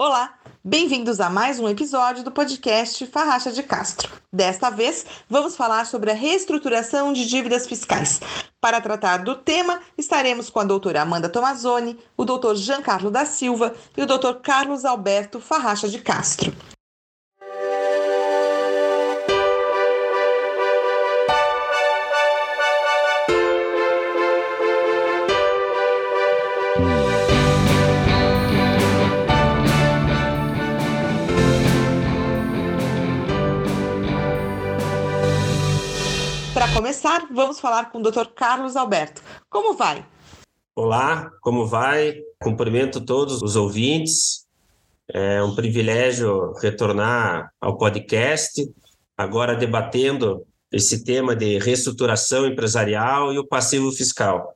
Olá, bem-vindos a mais um episódio do podcast Farracha de Castro. Desta vez, vamos falar sobre a reestruturação de dívidas fiscais. Para tratar do tema, estaremos com a doutora Amanda Tomazoni, o doutor Giancarlo da Silva e o doutor Carlos Alberto Farracha de Castro. Começar, vamos falar com o Dr. Carlos Alberto. Como vai? Olá, como vai? Cumprimento todos os ouvintes. É um privilégio retornar ao podcast, agora debatendo esse tema de reestruturação empresarial e o passivo fiscal.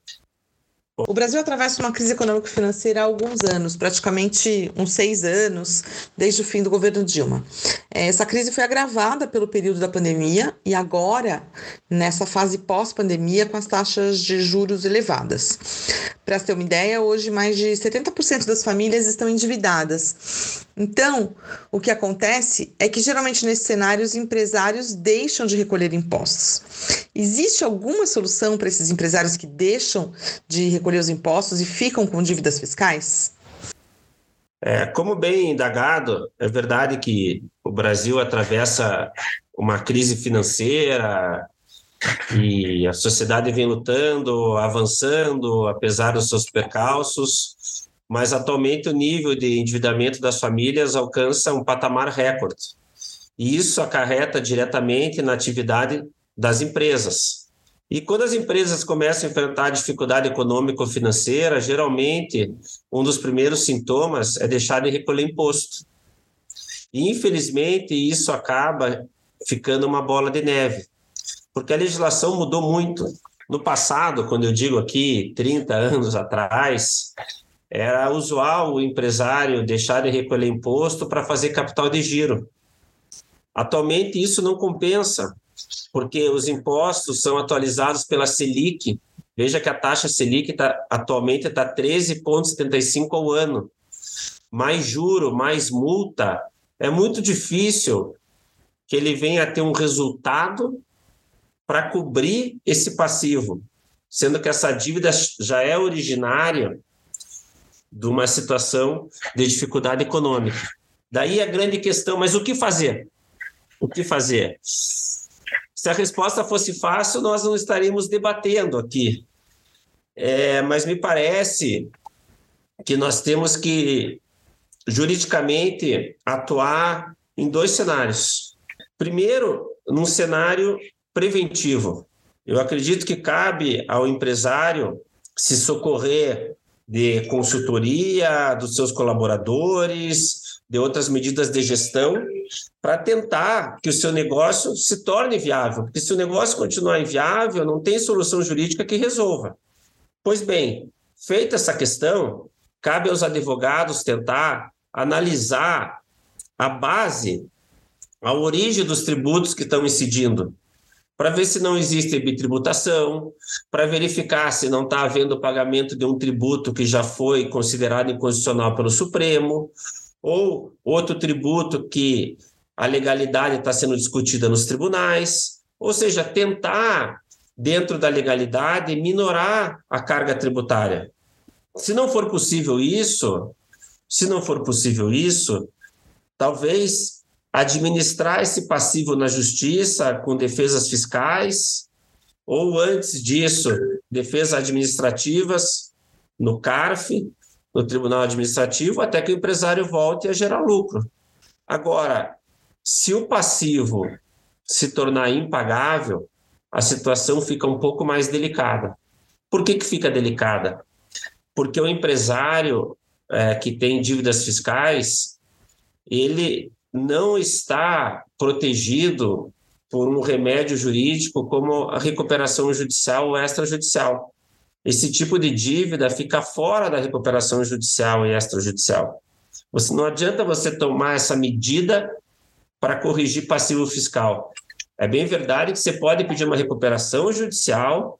O Brasil atravessa uma crise econômico-financeira há alguns anos, praticamente uns seis anos, desde o fim do governo Dilma. É, essa crise foi agravada pelo período da pandemia e agora, nessa fase pós-pandemia, com as taxas de juros elevadas. Para ter uma ideia, hoje mais de 70% das famílias estão endividadas. Então, o que acontece é que geralmente nesse cenário os empresários deixam de recolher impostos. Existe alguma solução para esses empresários que deixam de recolher os impostos e ficam com dívidas fiscais? É, como bem indagado, é verdade que o Brasil atravessa uma crise financeira e a sociedade vem lutando, avançando, apesar dos seus percalços, mas atualmente o nível de endividamento das famílias alcança um patamar recorde. E isso acarreta diretamente na atividade das empresas. E quando as empresas começam a enfrentar dificuldade econômico-financeira, geralmente um dos primeiros sintomas é deixar de recolher imposto. E, infelizmente, isso acaba ficando uma bola de neve, porque a legislação mudou muito. No passado, quando eu digo aqui 30 anos atrás, era usual o empresário deixar de recolher imposto para fazer capital de giro. Atualmente, isso não compensa, porque os impostos são atualizados pela Selic. Veja que a taxa Selic tá, atualmente está 13,75 ao ano. Mais juro, mais multa. É muito difícil que ele venha a ter um resultado para cobrir esse passivo, sendo que essa dívida já é originária de uma situação de dificuldade econômica. Daí a grande questão, mas o que fazer? O que fazer? Se a resposta fosse fácil, nós não estaríamos debatendo aqui. É, mas me parece que nós temos que, juridicamente, atuar em dois cenários. Primeiro, num cenário preventivo. Eu acredito que cabe ao empresário se socorrer de consultoria dos seus colaboradores, de outras medidas de gestão para tentar que o seu negócio se torne viável, porque se o negócio continuar inviável, não tem solução jurídica que resolva. Pois bem, feita essa questão, cabe aos advogados tentar analisar a base, a origem dos tributos que estão incidindo, para ver se não existe bitributação, para verificar se não está havendo pagamento de um tributo que já foi considerado inconstitucional pelo Supremo, ou outro tributo que a legalidade está sendo discutida nos tribunais, ou seja, tentar, dentro da legalidade, minorar a carga tributária. Se não for possível isso, se não for possível isso, talvez administrar esse passivo na justiça com defesas fiscais, ou antes disso, defesas administrativas no CARF, no tribunal administrativo até que o empresário volte a gerar lucro. Agora, se o passivo se tornar impagável, a situação fica um pouco mais delicada. Por que, que fica delicada? Porque o empresário é, que tem dívidas fiscais, ele não está protegido por um remédio jurídico como a recuperação judicial ou extrajudicial esse tipo de dívida fica fora da recuperação judicial e extrajudicial. Você não adianta você tomar essa medida para corrigir passivo fiscal. É bem verdade que você pode pedir uma recuperação judicial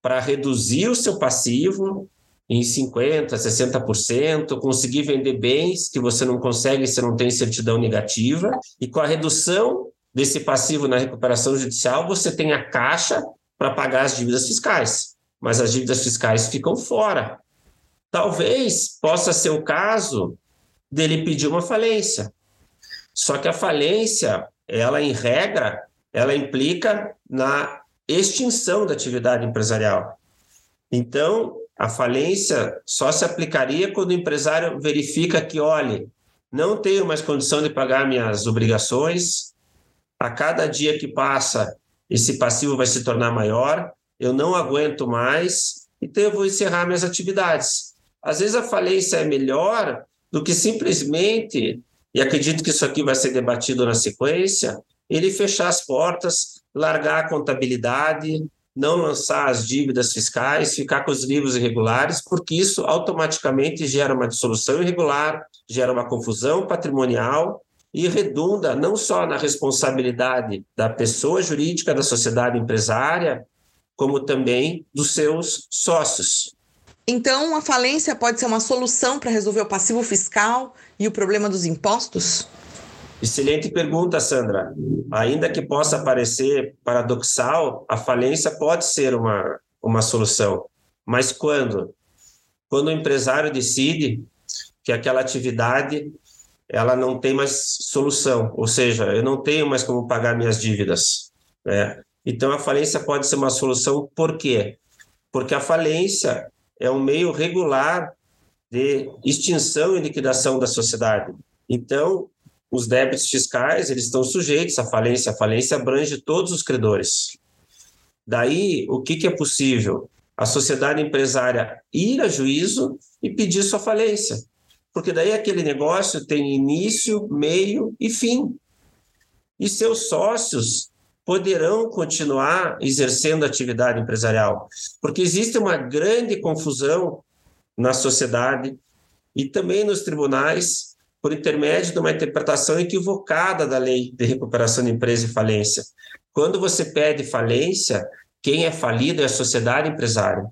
para reduzir o seu passivo em 50%, 60%, conseguir vender bens que você não consegue se não tem certidão negativa, e com a redução desse passivo na recuperação judicial, você tem a caixa para pagar as dívidas fiscais, mas as dívidas fiscais ficam fora. Talvez possa ser o caso dele pedir uma falência. Só que a falência, ela em regra, ela implica na extinção da atividade empresarial. Então, a falência só se aplicaria quando o empresário verifica que, olhe, não tenho mais condição de pagar minhas obrigações, a cada dia que passa, esse passivo vai se tornar maior, eu não aguento mais, então eu vou encerrar minhas atividades. Às vezes a falência é melhor do que simplesmente, e acredito que isso aqui vai ser debatido na sequência, ele fechar as portas, largar a contabilidade, não lançar as dívidas fiscais, ficar com os livros irregulares, porque isso automaticamente gera uma dissolução irregular, gera uma confusão patrimonial e redunda não só na responsabilidade da pessoa jurídica, da sociedade empresária, como também dos seus sócios. Então, a falência pode ser uma solução para resolver o passivo fiscal e o problema dos impostos? Excelente pergunta, Sandra. Ainda que possa parecer paradoxal, a falência pode ser uma, uma solução. Mas quando? Quando o empresário decide que aquela atividade ela não tem mais solução, ou seja, eu não tenho mais como pagar minhas dívidas. Né? Então, a falência pode ser uma solução, por quê? Porque a falência é um meio regular de extinção e liquidação da sociedade. Então, os débitos fiscais eles estão sujeitos à falência. A falência abrange todos os credores. Daí, o que, que é possível? A sociedade empresária ir a juízo e pedir sua falência. Porque daí aquele negócio tem início, meio e fim. E seus sócios poderão continuar exercendo atividade empresarial. Porque existe uma grande confusão na sociedade e também nos tribunais por intermédio de uma interpretação equivocada da lei de recuperação de empresa e falência. Quando você pede falência, quem é falido é a sociedade empresária.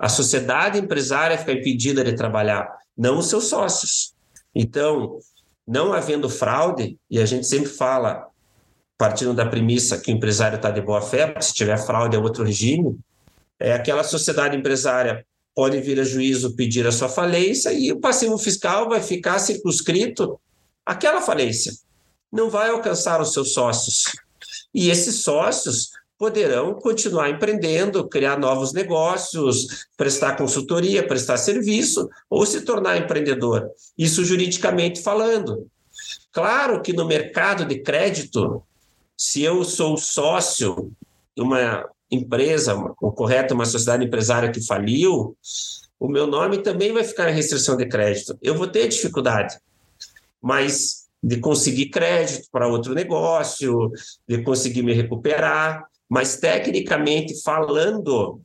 A sociedade empresária fica impedida de trabalhar, não os seus sócios. Então, não havendo fraude, e a gente sempre fala, partindo da premissa que o empresário está de boa fé, se tiver fraude é outro regime, é aquela sociedade empresária pode vir a juízo pedir a sua falência e o passivo fiscal vai ficar circunscrito àquela falência. Não vai alcançar os seus sócios. E esses sócios poderão continuar empreendendo, criar novos negócios, prestar consultoria, prestar serviço ou se tornar empreendedor. Isso juridicamente falando. Claro que no mercado de crédito, se eu sou sócio de uma empresa, o correto, uma sociedade empresária que faliu, o meu nome também vai ficar em restrição de crédito. Eu vou ter dificuldade, mas de conseguir crédito para outro negócio, de conseguir me recuperar, mas tecnicamente falando,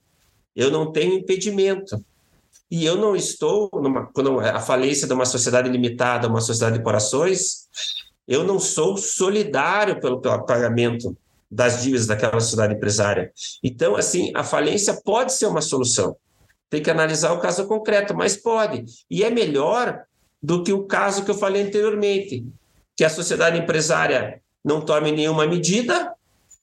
eu não tenho impedimento. E eu não estou, numa, quando a falência de uma sociedade limitada, uma sociedade de corações, eu não sou solidário pelo, pagamento das dívidas daquela sociedade empresária. Então, assim, a falência pode ser uma solução. Tem que analisar o caso concreto, mas pode. E é melhor do que o caso que eu falei anteriormente, que a sociedade empresária não tome nenhuma medida,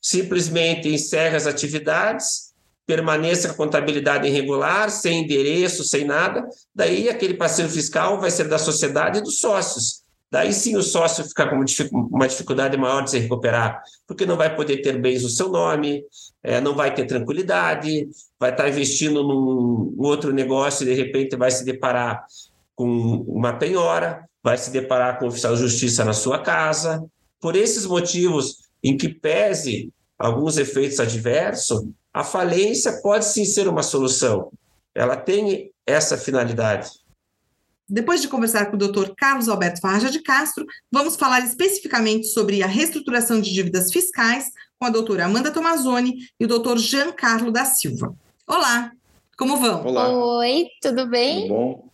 simplesmente encerre as atividades, permaneça com a contabilidade irregular, sem endereço, sem nada, daí aquele passivo fiscal vai ser da sociedade e dos sócios. Daí sim o sócio fica com uma dificuldade maior de se recuperar, porque não vai poder ter bens no seu nome, é, não vai ter tranquilidade, vai estar investindo num outro negócio e de repente vai se deparar com uma penhora, vai se deparar com o oficial de justiça na sua casa. Por esses motivos, em que pese alguns efeitos adversos, a falência pode sim ser uma solução. Ela tem essa finalidade. Depois de conversar com o Dr. Carlos Alberto Farja de Castro, vamos falar especificamente sobre a reestruturação de dívidas fiscais com a doutora Amanda Tomazoni e o doutor Giancarlo da Silva. Olá, como vão? Olá. Oi, tudo bem? Tudo bom?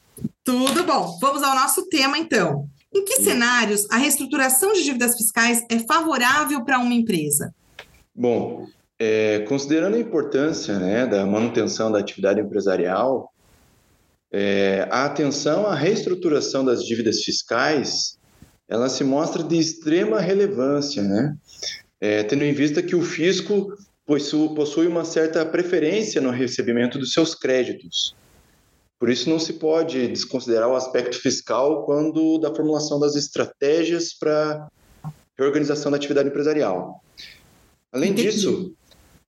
Tudo bom. Vamos ao nosso tema, então. Em que cenários a reestruturação de dívidas fiscais é favorável para uma empresa? Bom, é, considerando a importância né, da manutenção da atividade empresarial, é, a atenção à reestruturação das dívidas fiscais, ela se mostra de extrema relevância, né? É, tendo em vista que o fisco possui uma certa preferência no recebimento dos seus créditos. Por isso, não se pode desconsiderar o aspecto fiscal quando da formulação das estratégias para reorganização da atividade empresarial. Além Entendi. disso,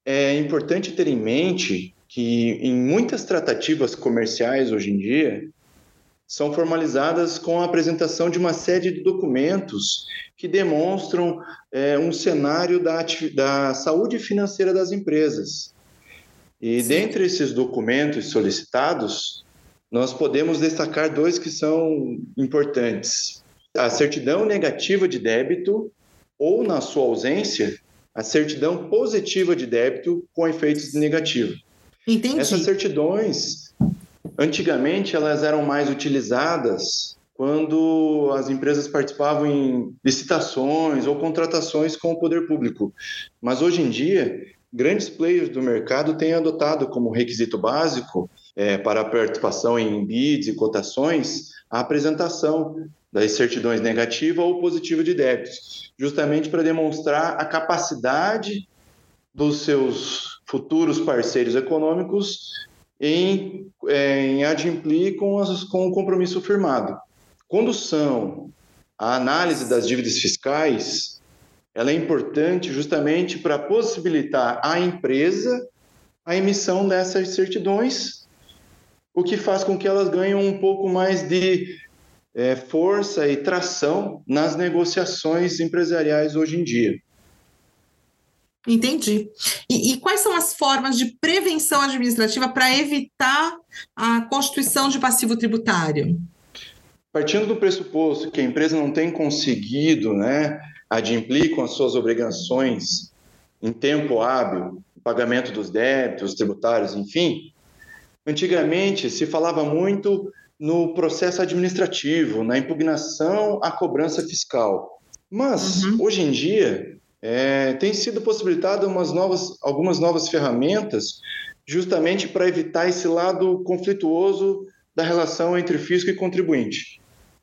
é importante ter em mente que em muitas tratativas comerciais hoje em dia são formalizadas com a apresentação de uma série de documentos que demonstram é, um cenário da, da saúde financeira das empresas. E Sim. dentre esses documentos solicitados, nós podemos destacar dois que são importantes: a certidão negativa de débito ou, na sua ausência, a certidão positiva de débito com efeitos negativos. Entendi. Essas certidões, antigamente, elas eram mais utilizadas quando as empresas participavam em licitações ou contratações com o poder público. Mas hoje em dia, grandes players do mercado têm adotado como requisito básico é, para a participação em bids e cotações a apresentação das certidões negativa ou positiva de débitos, justamente para demonstrar a capacidade dos seus futuros parceiros econômicos em, é, em adimplir com, as, com o compromisso firmado. Condução, a análise das dívidas fiscais, ela é importante justamente para possibilitar à empresa a emissão dessas certidões, o que faz com que elas ganhem um pouco mais de é, força e tração nas negociações empresariais hoje em dia. Entendi. E, e, quais são as formas de prevenção administrativa para evitar a constituição de passivo tributário? Partindo do pressuposto que a empresa não tem conseguido né, adimplir com as suas obrigações em tempo hábil, o pagamento dos débitos tributários, enfim, antigamente se falava muito no processo administrativo, na impugnação à cobrança fiscal. Mas, uhum. hoje em dia, é, tem sido possibilitado umas novas, algumas novas ferramentas justamente para evitar esse lado conflituoso da relação entre fisco e contribuinte.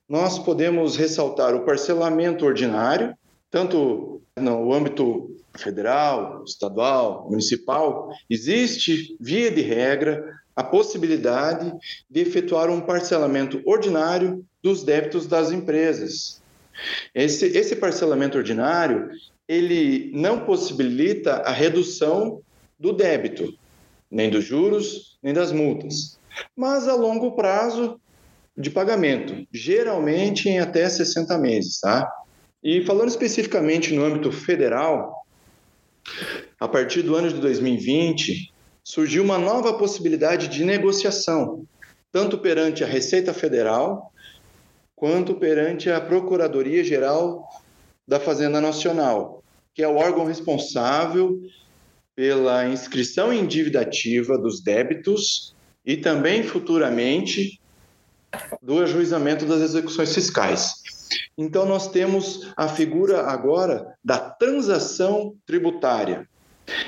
Nós podemos ressaltar o parcelamento ordinário, tanto no âmbito federal, estadual, municipal, existe, via de regra, a possibilidade de efetuar um parcelamento ordinário dos débitos das empresas. Esse, esse parcelamento ordinário ele não possibilita a redução do débito, nem dos juros, nem das multas, mas a longo prazo de pagamento, geralmente em até 60 meses, tá? E falando especificamente no âmbito federal, a partir do ano de 2020, surgiu uma nova possibilidade de negociação, tanto perante a Receita Federal quanto perante a Procuradoria Geral da Fazenda Nacional, que é o órgão responsável pela inscrição em dívida ativa dos débitos e também futuramente do ajuizamento das execuções fiscais. Então nós temos a figura agora da transação tributária.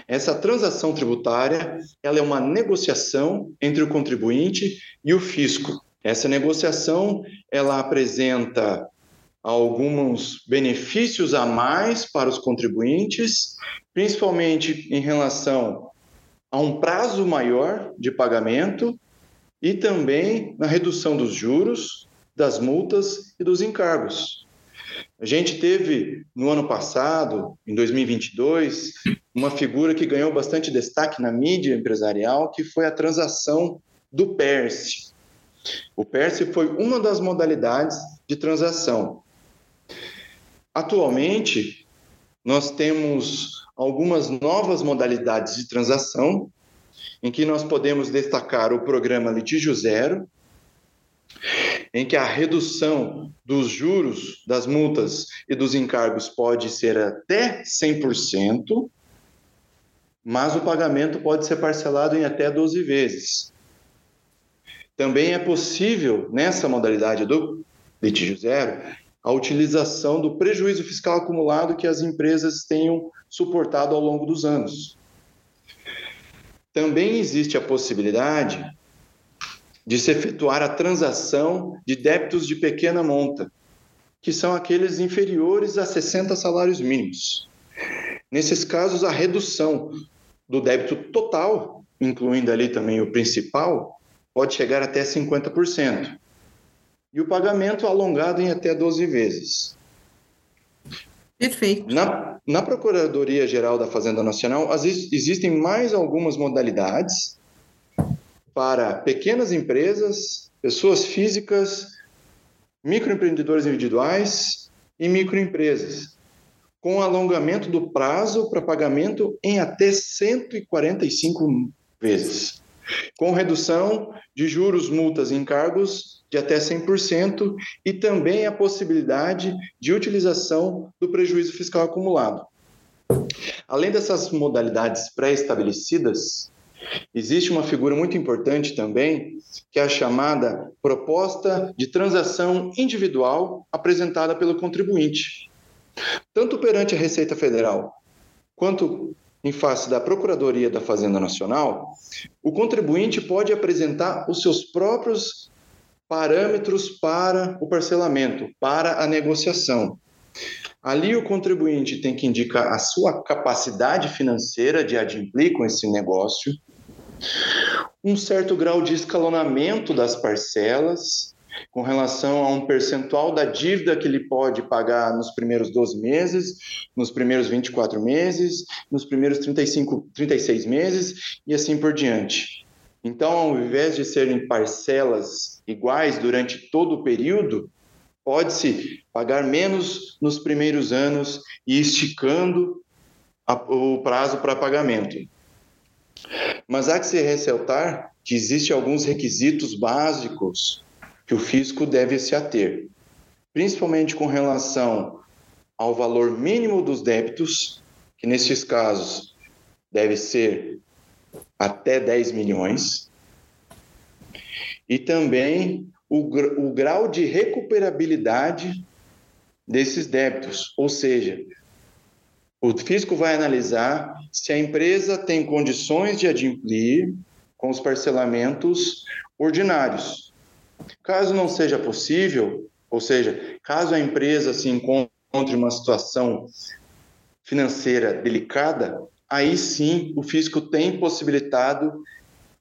Essa transação tributária, ela é uma negociação entre o contribuinte e o fisco. Essa negociação, ela apresenta alguns benefícios a mais para os contribuintes, principalmente em relação a um prazo maior de pagamento e também na redução dos juros, das multas e dos encargos. A gente teve no ano passado, em 2022, uma figura que ganhou bastante destaque na mídia empresarial, que foi a transação do PERSE. O PERSE foi uma das modalidades de transação Atualmente, nós temos algumas novas modalidades de transação, em que nós podemos destacar o programa Litígio Zero, em que a redução dos juros, das multas e dos encargos pode ser até 100%, mas o pagamento pode ser parcelado em até 12 vezes. Também é possível, nessa modalidade do litígio zero, a utilização do prejuízo fiscal acumulado que as empresas tenham suportado ao longo dos anos. Também existe a possibilidade de se efetuar a transação de débitos de pequena monta, que são aqueles inferiores a 60 salários mínimos. Nesses casos, a redução do débito total, incluindo ali também o principal, pode chegar até 50%. E o pagamento alongado em até 12 vezes. Perfeito. Na, na Procuradoria-Geral da Fazenda Nacional, existem mais algumas modalidades para pequenas empresas, pessoas físicas, microempreendedores individuais e microempresas, com alongamento do prazo para pagamento em até 145 vezes, com redução de juros, multas e encargos de até 100% e também a possibilidade de utilização do prejuízo fiscal acumulado. Além dessas modalidades pré-estabelecidas, Existe uma figura muito importante também, que é a chamada proposta de transação individual apresentada pelo contribuinte. Tanto perante a Receita Federal quanto em face da Procuradoria da Fazenda Nacional, o contribuinte pode apresentar os seus próprios parâmetros para o parcelamento, para a negociação. Ali o contribuinte tem que indicar a sua capacidade financeira de adimplir com esse negócio, um certo grau de escalonamento das parcelas com relação a um percentual da dívida que ele pode pagar nos primeiros 12 meses, nos primeiros 24 meses, nos primeiros 35, 36 meses e assim por diante. Então, ao invés de serem parcelas iguais durante todo o período, pode-se pagar menos nos primeiros anos e esticando a, o prazo para pagamento. Mas há que se ressaltar que existem alguns requisitos básicos que o fisco deve se ater, principalmente com relação ao valor mínimo dos débitos, que nesses casos deve ser até 10 milhões, e também o, o grau de recuperabilidade desses débitos, ou seja, o fisco vai analisar se a empresa tem condições de adimplir com os parcelamentos ordinários. Caso não seja possível, ou seja, caso a empresa se encontre em uma situação financeira delicada, aí sim o fisco tem possibilitado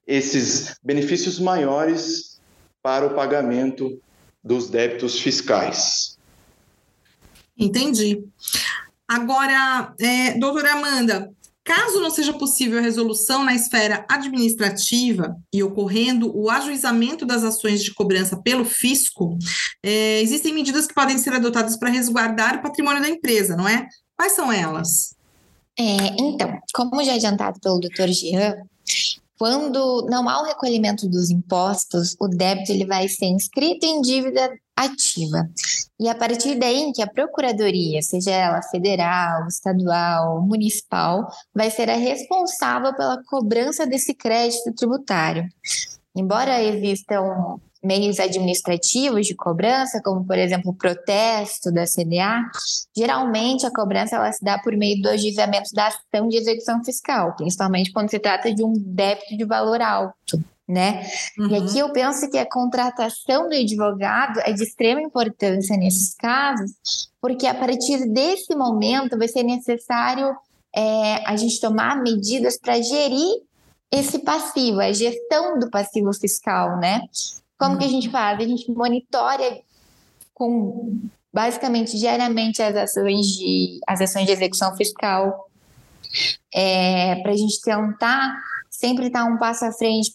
esses benefícios maiores para o pagamento dos débitos fiscais. Entendi. Agora, é, doutora Amanda, caso não seja possível a resolução na esfera administrativa e ocorrendo o ajuizamento das ações de cobrança pelo fisco, é, existem medidas que podem ser adotadas para resguardar o patrimônio da empresa, não é? Quais são elas? É, então, como já adiantado pelo doutor Jean, quando não há o recolhimento dos impostos, o débito ele vai ser inscrito em dívida ativa. E a partir daí em que a procuradoria, seja ela federal, estadual, municipal, vai ser a responsável pela cobrança desse crédito tributário. Embora existam meios administrativos de cobrança, como por exemplo o protesto da CDA, geralmente a cobrança ela se dá por meio do ajuizamento da ação de execução fiscal, principalmente quando se trata de um débito de valor alto. Né? Uhum. E aqui eu penso que a contratação do advogado é de extrema importância nesses casos, porque a partir desse momento vai ser necessário é, a gente tomar medidas para gerir esse passivo, a gestão do passivo fiscal, né? Como que a gente faz? A gente monitora com basicamente diariamente as ações de as ações de execução fiscal é, para a gente tentar sempre estar um passo à frente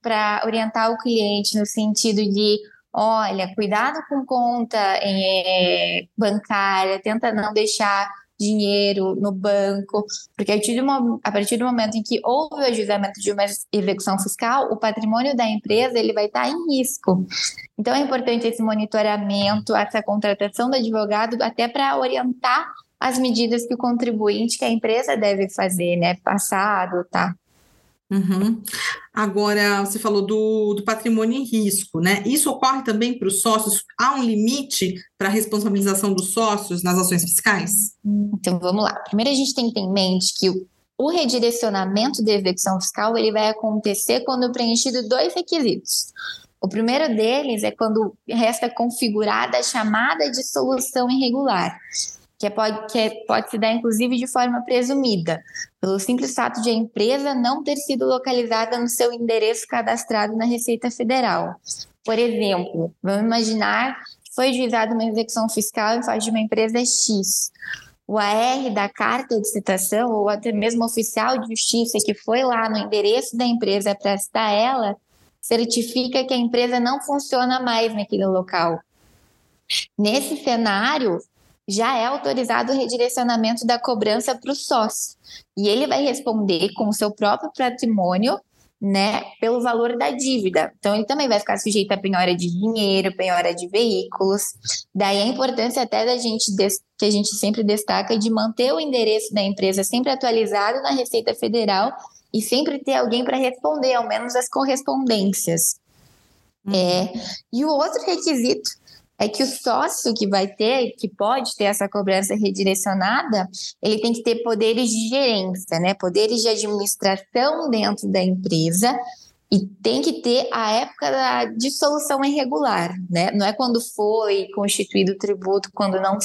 para orientar o cliente no sentido de olha, cuidado com conta é, bancária, tenta não deixar dinheiro no banco, porque a partir, do, a partir do momento em que houve o ajuizamento de uma execução fiscal, o patrimônio da empresa ele vai estar em risco. Então é importante esse monitoramento, essa contratação do advogado, até para orientar as medidas que o contribuinte, que a empresa deve fazer, né? Passado, tá? Uhum. Agora, você falou do, do patrimônio em risco, né? Isso ocorre também para os sócios? Há um limite para a responsabilização dos sócios nas ações fiscais? Então, vamos lá. Primeiro, a gente tem que ter em mente que o redirecionamento da execução fiscal ele vai acontecer quando preenchido dois requisitos. O primeiro deles é quando resta configurada a chamada de solução irregular, que, é, pode, que é, pode se dar inclusive de forma presumida, pelo simples fato de a empresa não ter sido localizada no seu endereço cadastrado na Receita Federal. Por exemplo, vamos imaginar que foi juizada uma execução fiscal em face de uma empresa X o AR da carta de citação, ou até mesmo oficial de justiça que foi lá no endereço da empresa para citar ela, certifica que a empresa não funciona mais naquele local. Nesse cenário, já é autorizado o redirecionamento da cobrança para o sócio. E ele vai responder com o seu próprio patrimônio né, pelo valor da dívida. Então, ele também vai ficar sujeito a penhora de dinheiro, penhora de veículos. Daí a importância até da gente, que a gente sempre destaca, de manter o endereço da empresa sempre atualizado na Receita Federal e sempre ter alguém para responder, ao menos as correspondências. Uhum. É, e o outro requisito é que o sócio que vai ter, que pode ter essa cobrança redirecionada, ele tem que ter poderes de gerência, né? Poderes de administração dentro da empresa e tem que ter a época da dissolução irregular, né? Não é quando foi constituído o tributo, quando não,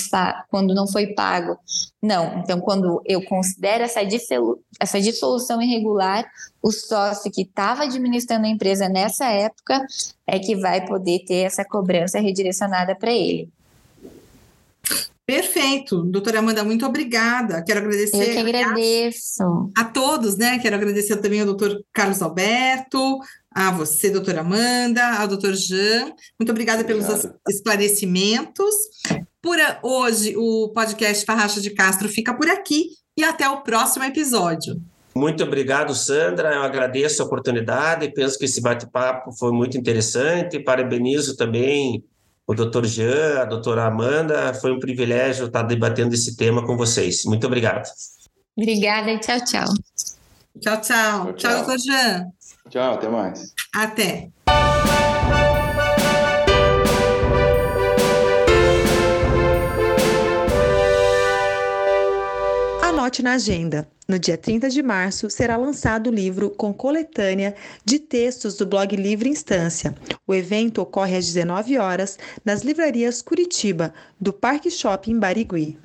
quando não foi pago. Não. Então, quando eu considero essa, essa dissolução irregular, o sócio que estava administrando a empresa nessa época é que vai poder ter essa cobrança redirecionada para ele. Perfeito, doutora Amanda, muito obrigada. Quero agradecer. Eu que agradeço. A, a todos, né? Quero agradecer também ao doutor Carlos Alberto, a você, doutora Amanda, ao doutor Jean. Muito obrigada pelos esclarecimentos. Por hoje, o podcast Farracha de Castro fica por aqui e até o próximo episódio. Muito obrigado, Sandra. Eu agradeço a oportunidade. Penso que esse bate-papo foi muito interessante. Parabenizo também o doutor Jean, a doutora Amanda. Foi um privilégio estar debatendo esse tema com vocês. Muito obrigado. Obrigada e tchau, tchau. Tchau, tchau. Tchau, tchau doutor Jean. Tchau, até mais. Até. Anote na agenda. No dia 30 de março será lançado o livro com coletânea de textos do blog Livre Instância. O evento ocorre às 19 horas nas livrarias Curitiba, do Parque Shopping Barigui.